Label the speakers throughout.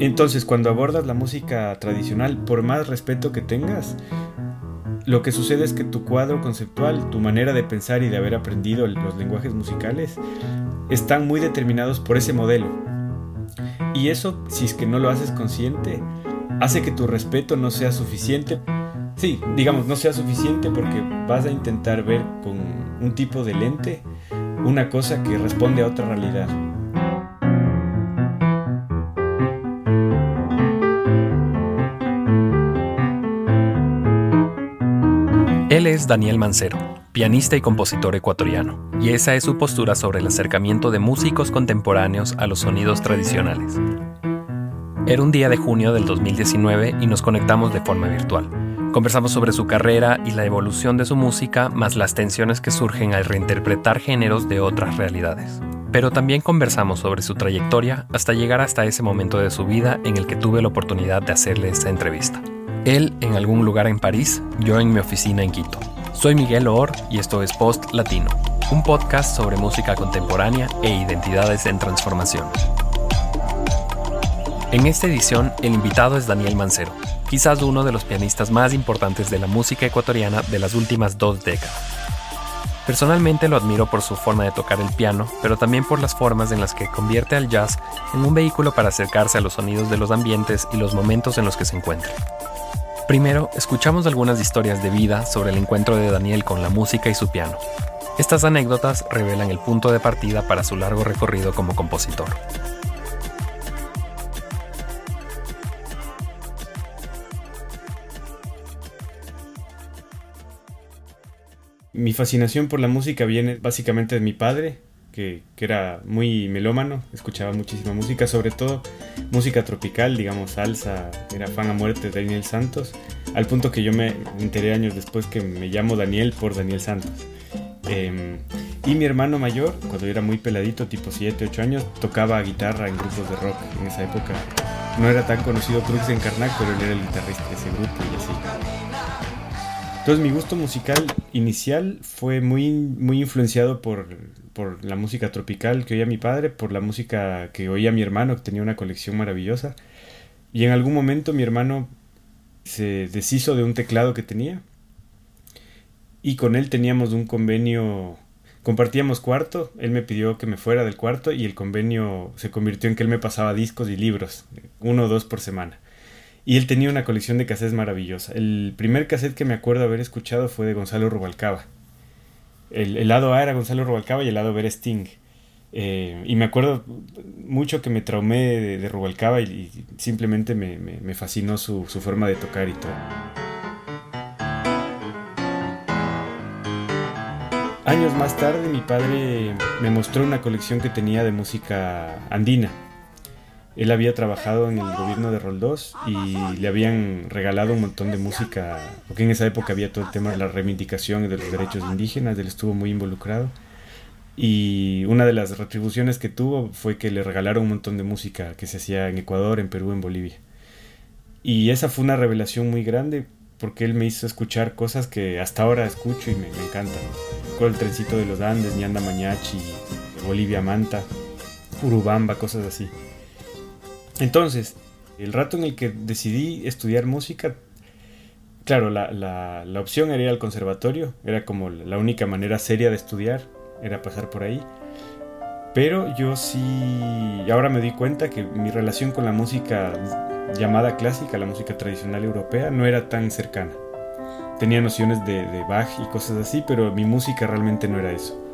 Speaker 1: Entonces, cuando abordas la música tradicional, por más respeto que tengas, lo que sucede es que tu cuadro conceptual, tu manera de pensar y de haber aprendido los lenguajes musicales, están muy determinados por ese modelo. Y eso, si es que no lo haces consciente, hace que tu respeto no sea suficiente. Sí, digamos, no sea suficiente porque vas a intentar ver con un tipo de lente una cosa que responde a otra realidad.
Speaker 2: Es Daniel Mancero, pianista y compositor ecuatoriano, y esa es su postura sobre el acercamiento de músicos contemporáneos a los sonidos tradicionales. Era un día de junio del 2019 y nos conectamos de forma virtual. Conversamos sobre su carrera y la evolución de su música, más las tensiones que surgen al reinterpretar géneros de otras realidades. Pero también conversamos sobre su trayectoria hasta llegar hasta ese momento de su vida en el que tuve la oportunidad de hacerle esta entrevista. Él en algún lugar en París, yo en mi oficina en Quito. Soy Miguel Or y esto es Post Latino, un podcast sobre música contemporánea e identidades en transformación. En esta edición, el invitado es Daniel Mancero, quizás uno de los pianistas más importantes de la música ecuatoriana de las últimas dos décadas. Personalmente lo admiro por su forma de tocar el piano, pero también por las formas en las que convierte al jazz en un vehículo para acercarse a los sonidos de los ambientes y los momentos en los que se encuentra. Primero, escuchamos algunas historias de vida sobre el encuentro de Daniel con la música y su piano. Estas anécdotas revelan el punto de partida para su largo recorrido como compositor.
Speaker 1: Mi fascinación por la música viene básicamente de mi padre, que, era muy melómano, escuchaba muchísima música, sobre todo música tropical, digamos salsa, era fan a muerte de Daniel Santos, al punto que yo me enteré años después que me llamo Daniel por Daniel Santos. Em, y mi hermano mayor, cuando era muy peladito, tipo 7, 8 años, tocaba guitarra en grupos de rock en esa época. No era tan conocido Cruz en Karnak, pero él era el guitarrista de ese grupo y así. Entonces mi gusto musical inicial fue muy, muy influenciado por, por, la música tropical que oía mi padre, por la música que oía mi hermano, que tenía una colección maravillosa. Y en algún momento mi hermano se deshizo de un teclado que tenía. Y con él teníamos un convenio, compartíamos cuarto, él me pidió que me fuera del cuarto y el convenio se convirtió en que él me pasaba discos y libros, uno o dos por semana. Y él tenía una colección de cassettes maravillosa. El primer cassette que me acuerdo haber escuchado fue de Gonzalo Rubalcaba. El, lado A era Gonzalo Rubalcaba y el lado B era Sting. Eh, y me acuerdo mucho que me traumé de, Rubalcaba y, simplemente me, me, fascinó su, su, forma de tocar y todo. Años más tarde mi padre me mostró una colección que tenía de música andina él había trabajado en el gobierno de Roldós y le habían regalado un montón de música, porque en esa época había todo el tema de la reivindicación de los derechos indígenas, él estuvo muy involucrado. Y una de las retribuciones que tuvo fue que le regalaron un montón de música que se hacía en Ecuador, en Perú, en Bolivia. Y esa fue una revelación muy grande porque él me hizo escuchar cosas que hasta ahora escucho y me, encantan. Con el trencito de los Andes, Ñanda Mañachi, Bolivia Manta, Urubamba, cosas así. Entonces, el rato en el que decidí estudiar música, claro, la, la, la, opción era ir al conservatorio, era como la única manera seria de estudiar, era pasar por ahí. Pero yo sí, ahora me di cuenta que mi relación con la música llamada clásica, la música tradicional europea, no era tan cercana. Tenía nociones de, de Bach y cosas así, pero mi música realmente no era eso.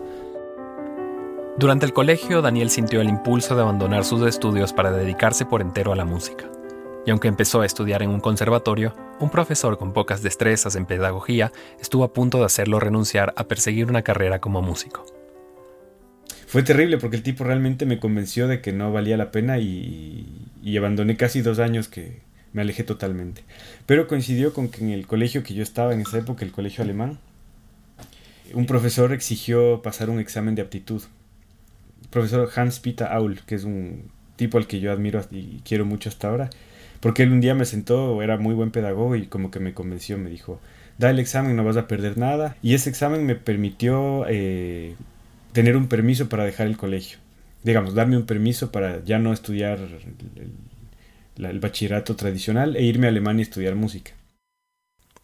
Speaker 2: Durante el colegio, Daniel sintió el impulso de abandonar sus estudios para dedicarse por entero a la música. Y aunque empezó a estudiar en un conservatorio, un profesor con pocas destrezas en pedagogía estuvo a punto de hacerlo renunciar a perseguir una carrera como músico.
Speaker 1: Fue terrible porque el tipo realmente me convenció de que no valía la pena y, abandoné casi dos años que me alejé totalmente. Pero coincidió con que en el colegio que yo estaba en esa época, el colegio alemán, un profesor exigió pasar un examen de aptitud profesor Hans Peter Aul, que es un tipo al que yo admiro y quiero mucho hasta ahora, porque él un día me sentó, era muy buen pedagogo y como que me convenció, me dijo, da el examen, no vas a perder nada. Y ese examen me permitió eh, tener un permiso para dejar el colegio. Digamos, darme un permiso para ya no estudiar el, bachillerato tradicional e irme a Alemania a estudiar música.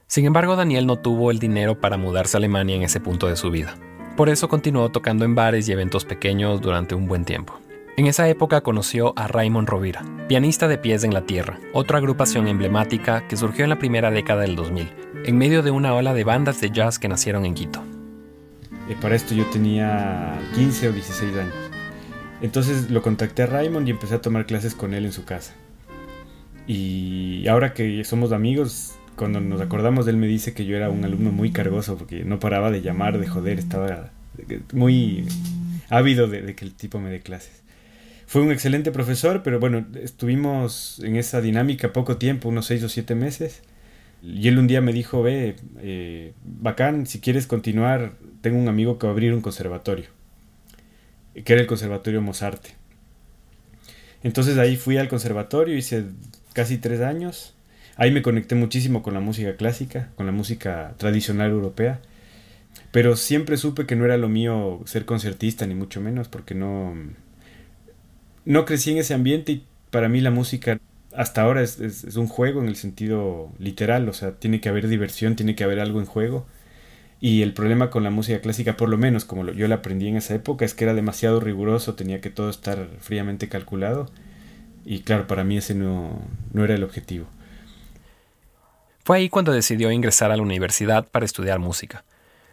Speaker 2: Sin embargo, Daniel no tuvo el dinero para mudarse a Alemania en ese punto de su vida. Por eso continuó tocando en bares y eventos pequeños durante un buen tiempo. En esa época conoció a Raymond Rovira, pianista de Pies en la Tierra, otra agrupación emblemática que surgió en la primera década del 2000, en medio de una ola de bandas de jazz que nacieron en Quito.
Speaker 1: Eh, para esto yo tenía 15 o 16 años. Entonces lo contacté a Raymond y empecé a tomar clases con él en su casa. Y ahora que somos amigos, cuando nos acordamos de él me dice que yo era un alumno muy cargoso porque no paraba de llamar, de joder, estaba muy ávido de que el tipo me dé clases. Fue un excelente profesor, pero bueno, estuvimos en esa dinámica poco tiempo, unos seis o siete meses. Y él un día me dijo, ve, eh, bacán, si quieres continuar, tengo un amigo que va a abrir un conservatorio, que era el Conservatorio Mozarte. Entonces ahí fui al conservatorio, hice casi tres años. Ahí me conecté muchísimo con la música clásica, con la música tradicional europea. Pero siempre supe que no era lo mío ser concertista, ni mucho menos, porque no, no crecí en ese ambiente y para mí la música hasta ahora es, un juego en el sentido literal, o sea, tiene que haber diversión, tiene que haber algo en juego. Y el problema con la música clásica, por lo menos como yo la aprendí en esa época, es que era demasiado riguroso, tenía que todo estar fríamente calculado. Y claro, para mí ese no, no era el objetivo.
Speaker 2: Fue ahí cuando decidió ingresar a la universidad para estudiar música.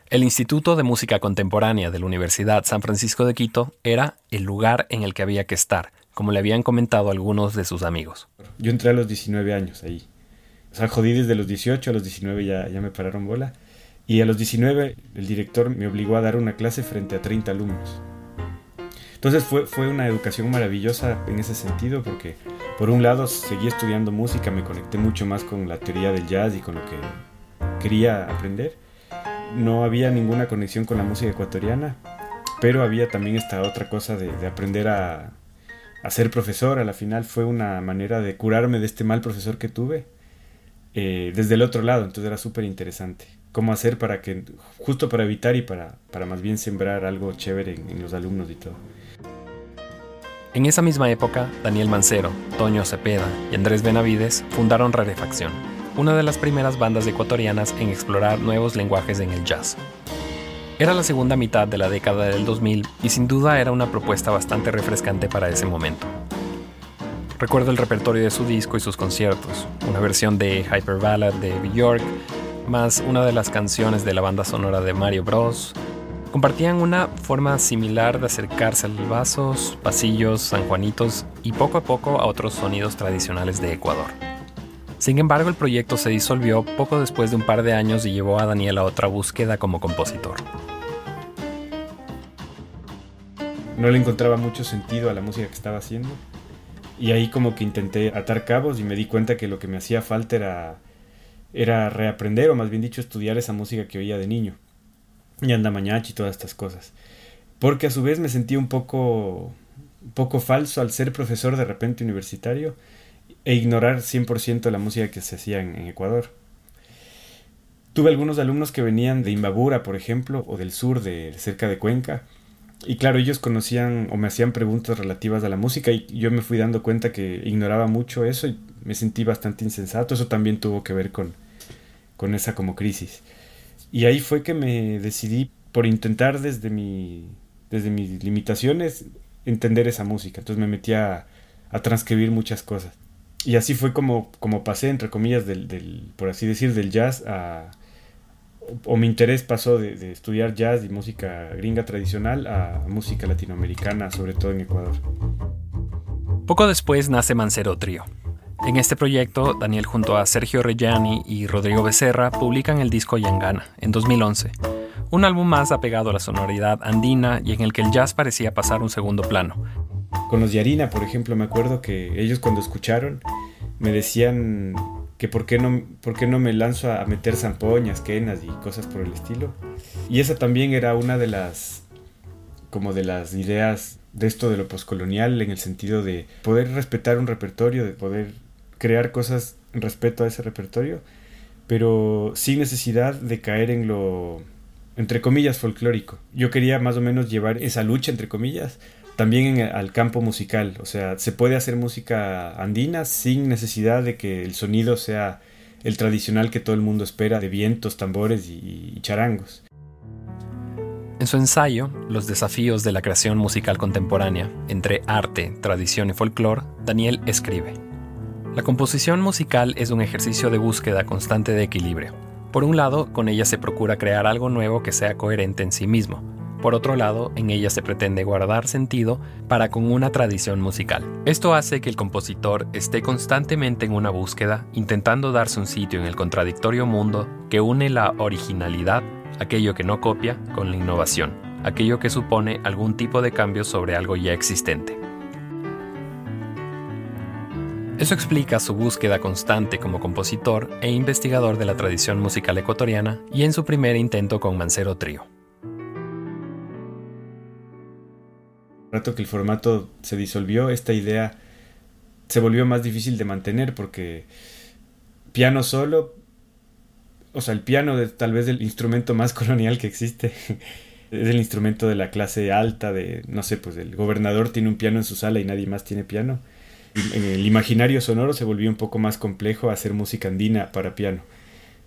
Speaker 2: El Instituto de Música Contemporánea de la Universidad San Francisco de Quito era el lugar en el que había que estar, como le habían comentado algunos de sus amigos.
Speaker 1: Yo entré a los 19 años ahí. O sea, jodí desde los 18, a los 19 ya, ya me pararon bola. Y a los 19 el director me obligó a dar una clase frente a 30 alumnos. Entonces fue, fue una educación maravillosa en ese sentido porque por un lado seguí estudiando música, me conecté mucho más con la teoría del jazz y con lo que quería aprender no había ninguna conexión con la música ecuatoriana, pero había también esta otra cosa de, aprender a, ser profesor. A la final fue una manera de curarme de este mal profesor que tuve eh, desde el otro lado, entonces era súper interesante. Cómo hacer para que, justo para evitar y para, para más bien sembrar algo chévere en, en los alumnos y todo.
Speaker 2: En esa misma época, Daniel Mancero, Toño Cepeda y Andrés Benavides fundaron Rarefacción una de las primeras bandas ecuatorianas en explorar nuevos lenguajes en el jazz. Era la segunda mitad de la década del 2000 y sin duda era una propuesta bastante refrescante para ese momento. Recuerdo el repertorio de su disco y sus conciertos, una versión de Hyper Ballad de Bjork, más una de las canciones de la banda sonora de Mario Bros. Compartían una forma similar de acercarse a los vasos, pasillos, sanjuanitos y poco a poco a otros sonidos tradicionales de Ecuador. Sin embargo, el proyecto se disolvió poco después de un par de años y llevó a Daniel a otra búsqueda como compositor.
Speaker 1: No le encontraba mucho sentido a la música que estaba haciendo. Y ahí como que intenté atar cabos y me di cuenta que lo que me hacía falta era, era reaprender, o más bien dicho, estudiar esa música que oía de niño. Y anda mañachi y todas estas cosas. Porque a su vez me sentí un poco, poco falso al ser profesor de repente universitario e ignorar 100% la música que se hacía en, Ecuador. Tuve algunos alumnos que venían de Imbabura, por ejemplo, o del sur, de cerca de Cuenca, y claro, ellos conocían o me hacían preguntas relativas a la música y yo me fui dando cuenta que ignoraba mucho eso y me sentí bastante insensato. Eso también tuvo que ver con, con esa como crisis. Y ahí fue que me decidí por intentar desde, mi, desde mis limitaciones entender esa música. Entonces me metí a, transcribir muchas cosas y así fue como, como pasé, entre comillas, del, del, por así decir, del jazz a... O mi interés pasó de, estudiar jazz y música gringa tradicional a música latinoamericana, sobre todo en Ecuador.
Speaker 2: Poco después nace Mancero Trío. En este proyecto, Daniel junto a Sergio Reggiani y Rodrigo Becerra publican el disco Yangana en 2011, un álbum más apegado a la sonoridad andina y en el que el jazz parecía pasar un segundo plano,
Speaker 1: con los Yarina, por ejemplo, me acuerdo que ellos cuando escucharon me decían que por qué no, por no me lanzo a meter zampoñas, quenas y cosas por el estilo. Y esa también era una de las como de las ideas de esto de lo poscolonial en el sentido de poder respetar un repertorio, de poder crear cosas en respeto a ese repertorio, pero sin necesidad de caer en lo entre comillas, folclórico. Yo quería más o menos llevar esa lucha, entre comillas, también al campo musical. O sea, se puede hacer música andina sin necesidad de que el sonido sea el tradicional que todo el mundo espera de vientos, tambores y charangos.
Speaker 2: En su ensayo, Los desafíos de la creación musical contemporánea, entre arte, tradición y folclore, Daniel escribe, La composición musical es un ejercicio de búsqueda constante de equilibrio. Por un lado, con ella se procura crear algo nuevo que sea coherente en sí mismo. Por otro lado, en ella se pretende guardar sentido para con una tradición musical. Esto hace que el compositor esté constantemente en una búsqueda, intentando darse un sitio en el contradictorio mundo que une la originalidad aquello que no copia con la innovación, aquello que supone algún tipo de cambio sobre algo ya existente. Eso explica su búsqueda constante como compositor e investigador de la tradición musical ecuatoriana y en su primer intento con Mancero Trío.
Speaker 1: rato que el formato se disolvió, esta idea se volvió más difícil de mantener porque piano solo o sea, el piano es tal vez el instrumento más colonial que existe. es el instrumento de la clase alta, de, no sé, pues el gobernador tiene un piano en su sala y nadie más tiene piano. En el imaginario sonoro se volvió un poco más complejo hacer música andina para piano.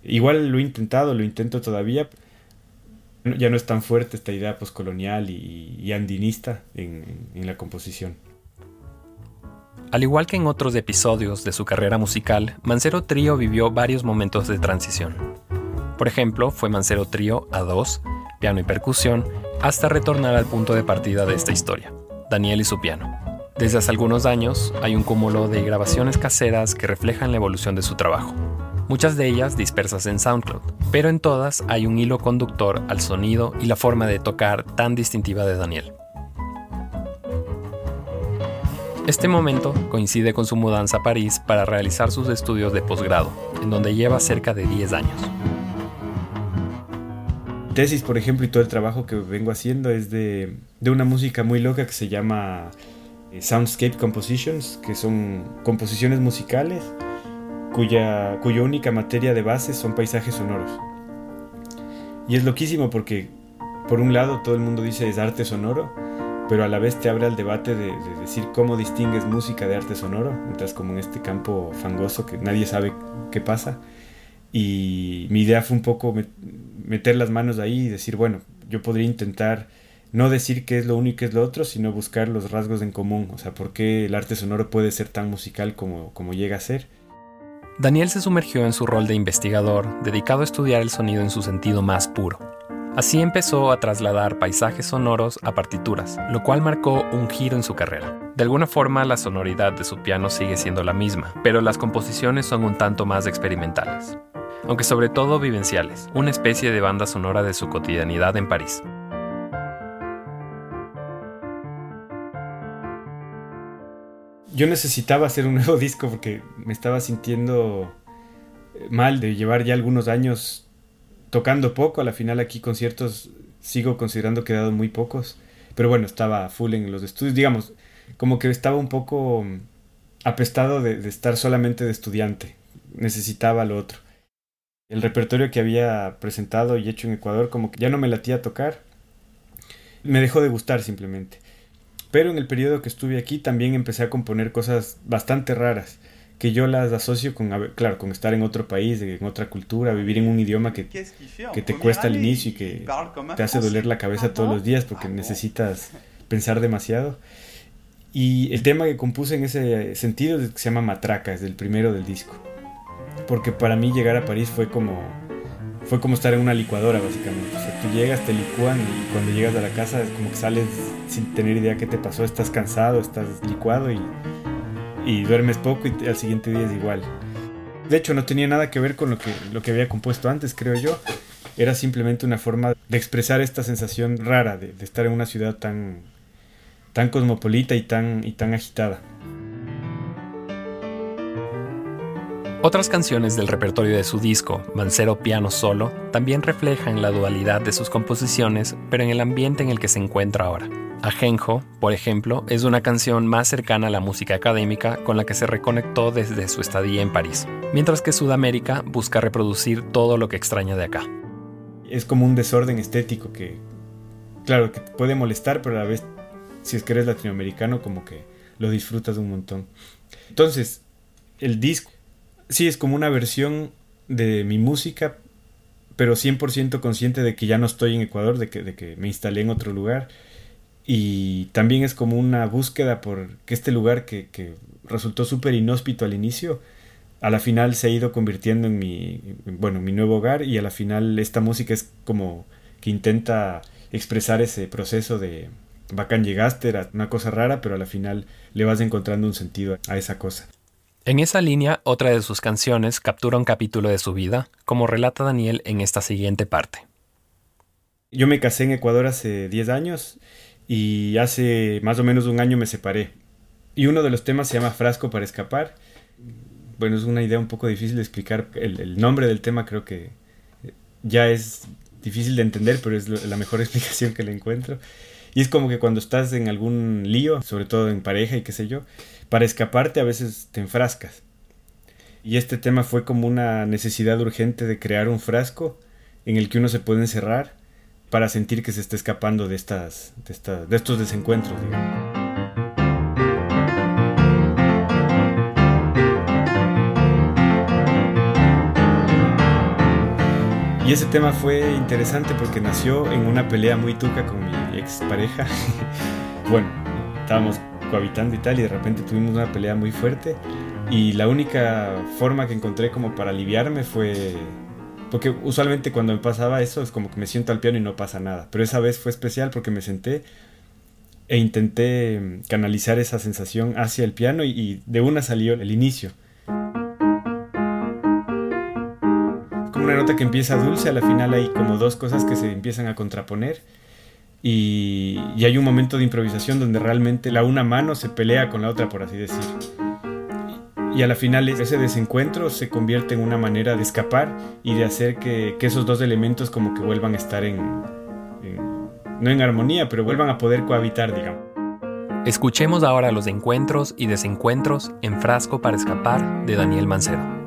Speaker 1: Igual lo he intentado, lo intento todavía. Ya no es tan fuerte esta idea poscolonial y, andinista en la composición.
Speaker 2: Al igual que en otros episodios de su carrera musical, Mancero Trío vivió varios momentos de transición. Por ejemplo, fue Mancero Trío a 2, piano y percusión, hasta retornar al punto de partida de esta historia, Daniel y su piano. Desde hace algunos años hay un cúmulo de grabaciones caseras que reflejan la evolución de su trabajo, muchas de ellas dispersas en SoundCloud, pero en todas hay un hilo conductor al sonido y la forma de tocar tan distintiva de Daniel. Este momento coincide con su mudanza a París para realizar sus estudios de posgrado, en donde lleva cerca de 10 años.
Speaker 1: Tesis, por ejemplo, y todo el trabajo que vengo haciendo es de, una música muy loca que se llama Soundscape Compositions, que son composiciones musicales cuya, cuya única materia de base son paisajes sonoros. Y es loquísimo porque, por un lado, todo el mundo dice es arte sonoro, pero a la vez te abre al debate de, decir cómo distingues música de arte sonoro, mientras como en este campo fangoso que nadie sabe qué pasa. Y mi idea fue un poco meter las manos ahí y decir, bueno, yo podría intentar no decir qué es lo uno y es lo otro, sino buscar los rasgos en común, o sea, por qué el arte sonoro puede ser tan musical como, como llega a ser.
Speaker 2: Daniel se sumergió en su rol de investigador, dedicado a estudiar el sonido en su sentido más puro Así empezó a trasladar paisajes sonoros a partituras, lo cual marcó un giro en su carrera. De alguna forma la sonoridad de su piano sigue siendo la misma, pero las composiciones son un tanto más experimentales, aunque sobre todo vivenciales, una especie de banda sonora de su cotidianidad en París.
Speaker 1: Yo necesitaba hacer un nuevo disco porque me estaba sintiendo mal de llevar ya algunos años tocando poco, a la final aquí conciertos sigo considerando que he muy pocos, pero bueno, estaba full en los estudios, digamos, como que estaba un poco mm, apestado de, estar solamente de estudiante, necesitaba lo otro. El repertorio que había presentado y hecho en Ecuador como que ya no me latía tocar, me dejó de gustar simplemente. Pero en el periodo que estuve aquí también empecé a componer cosas bastante raras que yo las asocio con, claro, con estar en otro país, en otra cultura, vivir en un idioma que, que te cuesta al inicio y que te hace doler la cabeza todos los días porque necesitas pensar demasiado. Y el tema que compuse en ese sentido se llama Matraca, es el primero del disco. Porque para mí llegar a París fue como fue como estar en una licuadora básicamente. O sea, tú llegas, te licúan y cuando llegas a la casa es como que sales sin tener idea qué te pasó, estás cansado, estás licuado y y duermes poco y al siguiente día es igual. De hecho, no tenía nada que ver con lo que, lo que había compuesto antes, creo yo. Era simplemente una forma de expresar esta sensación rara de, estar en una ciudad tan, tan cosmopolita y tan, y tan agitada.
Speaker 2: Otras canciones del repertorio de su disco, Mancero Piano Solo, también reflejan la dualidad de sus composiciones, pero en el ambiente en el que se encuentra ahora. Ajenjo, por ejemplo, es una canción más cercana a la música académica con la que se reconectó desde su estadía en París, mientras que Sudamérica busca reproducir todo lo que extraña de acá.
Speaker 1: es como un desorden estético que, claro, que puede molestar, pero a la vez, si es que eres latinoamericano, como que lo disfrutas un montón. Entonces, el disco, sí, es como una versión de mi música, pero 100% consciente de que ya no estoy en Ecuador, de que, me instalé en otro lugar. Y también es como una búsqueda por que este lugar que, que resultó súper inhóspito al inicio, a la final se ha ido convirtiendo en mi, bueno, mi nuevo hogar y a la final esta música es como que intenta expresar ese proceso de bacán llegaste, era una cosa rara, pero a la final le vas encontrando un sentido a esa cosa.
Speaker 2: En esa línea, otra de sus canciones captura un capítulo de su vida, como relata Daniel en esta siguiente parte.
Speaker 1: Yo me casé en Ecuador hace 10 años y hace más o menos un año me separé. Y uno de los temas se llama Frasco para escapar. Bueno, es una idea un poco difícil de explicar. El, nombre del tema creo que ya es difícil de entender, pero es la mejor explicación que le encuentro. Y es como que cuando estás en algún lío, sobre todo en pareja y qué sé yo, para escaparte a veces te enfrascas. Y este tema fue como una necesidad urgente de crear un frasco en el que uno se puede encerrar para sentir que se está escapando de, estas, de, de estos desencuentros. Y ese tema fue interesante porque nació en una pelea muy tuca con mi ex pareja. bueno, estábamos cohabitando y tal, y de repente tuvimos una pelea muy fuerte. Y la única forma que encontré como para aliviarme fue... Porque usualmente cuando me pasaba eso es como que me siento al piano y no pasa nada. Pero esa vez fue especial porque me senté e intenté canalizar esa sensación hacia el piano y, de una salió el inicio. Una nota que empieza dulce, a la final hay como dos cosas que se empiezan a contraponer y, hay un momento de improvisación donde realmente la una mano se pelea con la otra, por así decir. Y a la final ese desencuentro se convierte en una manera de escapar y de hacer que, esos dos elementos como que vuelvan a estar en, no en armonía, pero vuelvan a poder cohabitar, digamos.
Speaker 2: Escuchemos ahora los encuentros y desencuentros en Frasco para Escapar de Daniel Mancero.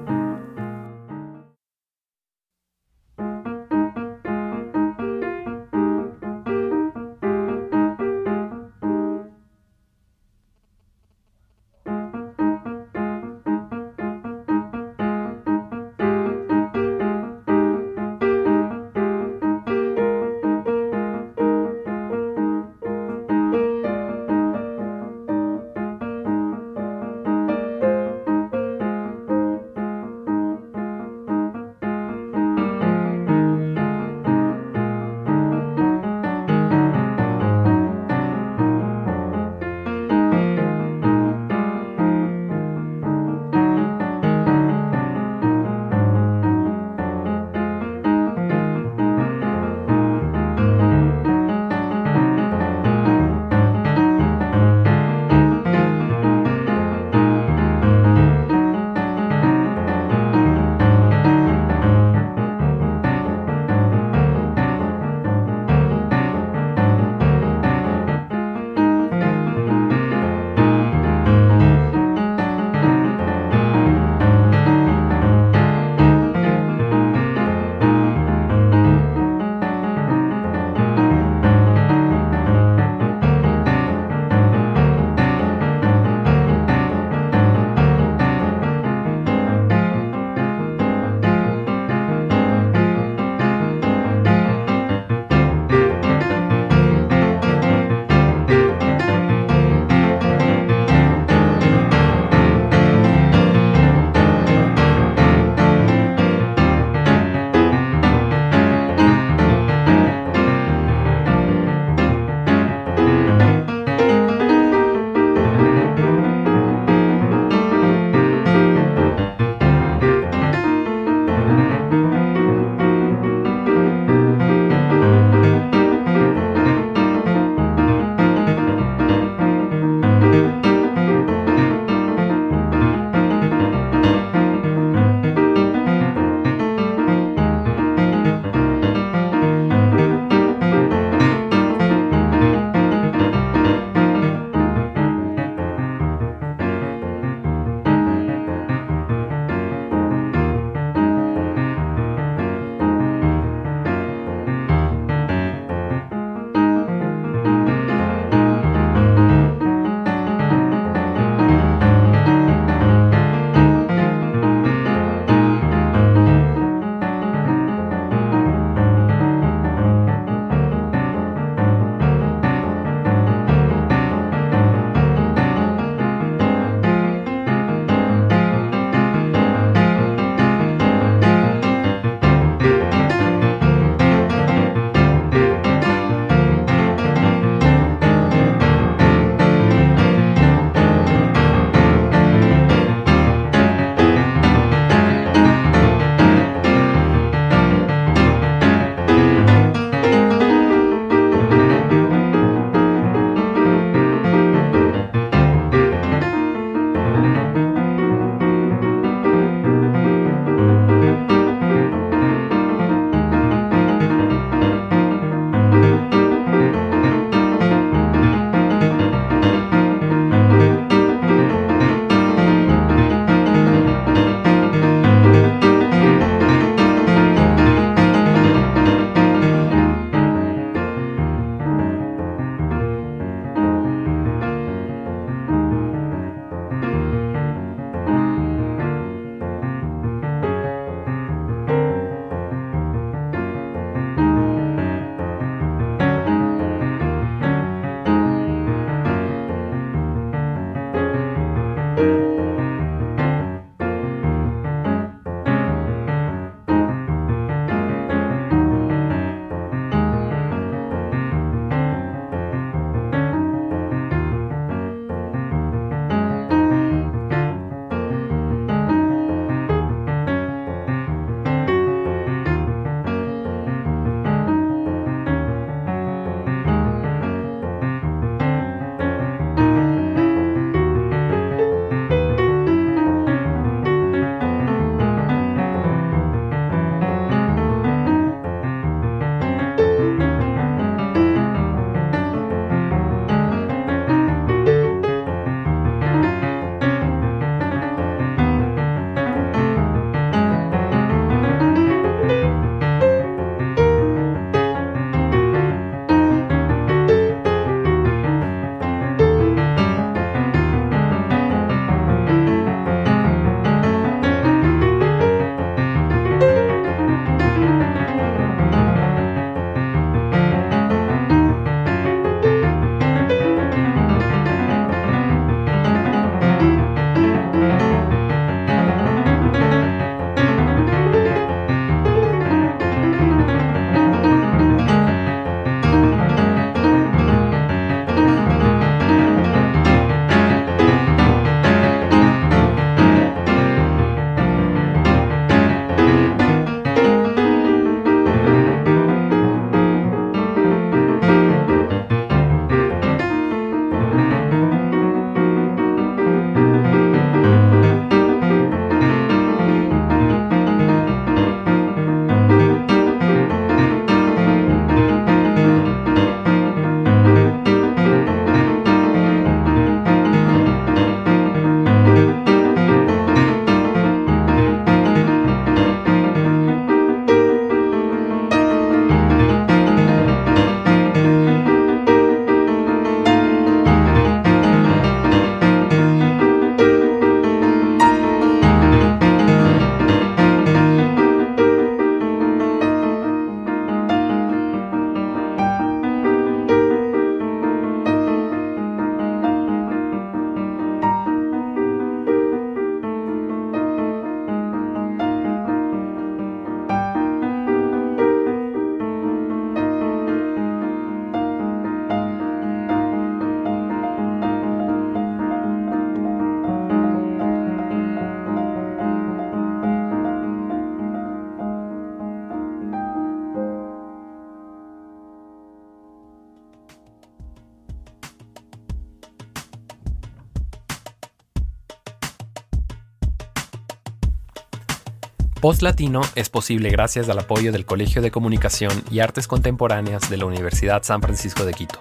Speaker 2: Post Latino es posible gracias al apoyo del Colegio de Comunicación y Artes Contemporáneas de la Universidad San Francisco de Quito.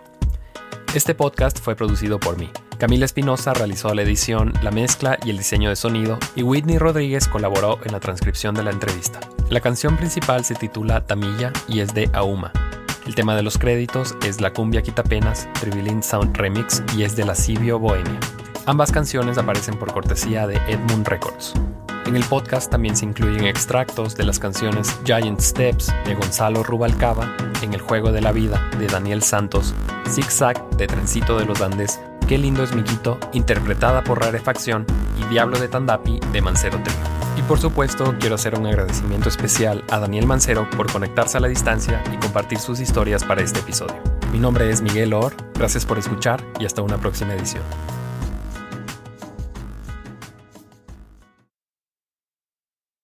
Speaker 2: Este podcast fue producido por mí. Camila Espinosa realizó la edición, la mezcla y el diseño de sonido, y Whitney Rodríguez colaboró en la transcripción de la entrevista. La canción principal se titula Tamilla y es de Auma. El tema de los créditos es La cumbia quitapenas, Tribilin Sound Remix y es de la Cibio Bohemia. Ambas canciones aparecen por cortesía de Edmund Records. En el podcast también se incluyen extractos de las canciones Giant Steps de Gonzalo Rubalcaba, En el Juego de la Vida de Daniel Santos, Zig Zag de Trencito de los Andes, Qué lindo es Miquito, interpretada por Rarefacción, y Diablo de Tandapi de Mancero Trio. Y por supuesto, quiero hacer un agradecimiento especial a Daniel Mancero por conectarse a la distancia y compartir sus historias para este episodio. Mi nombre es Miguel Or, gracias por escuchar y hasta una próxima edición.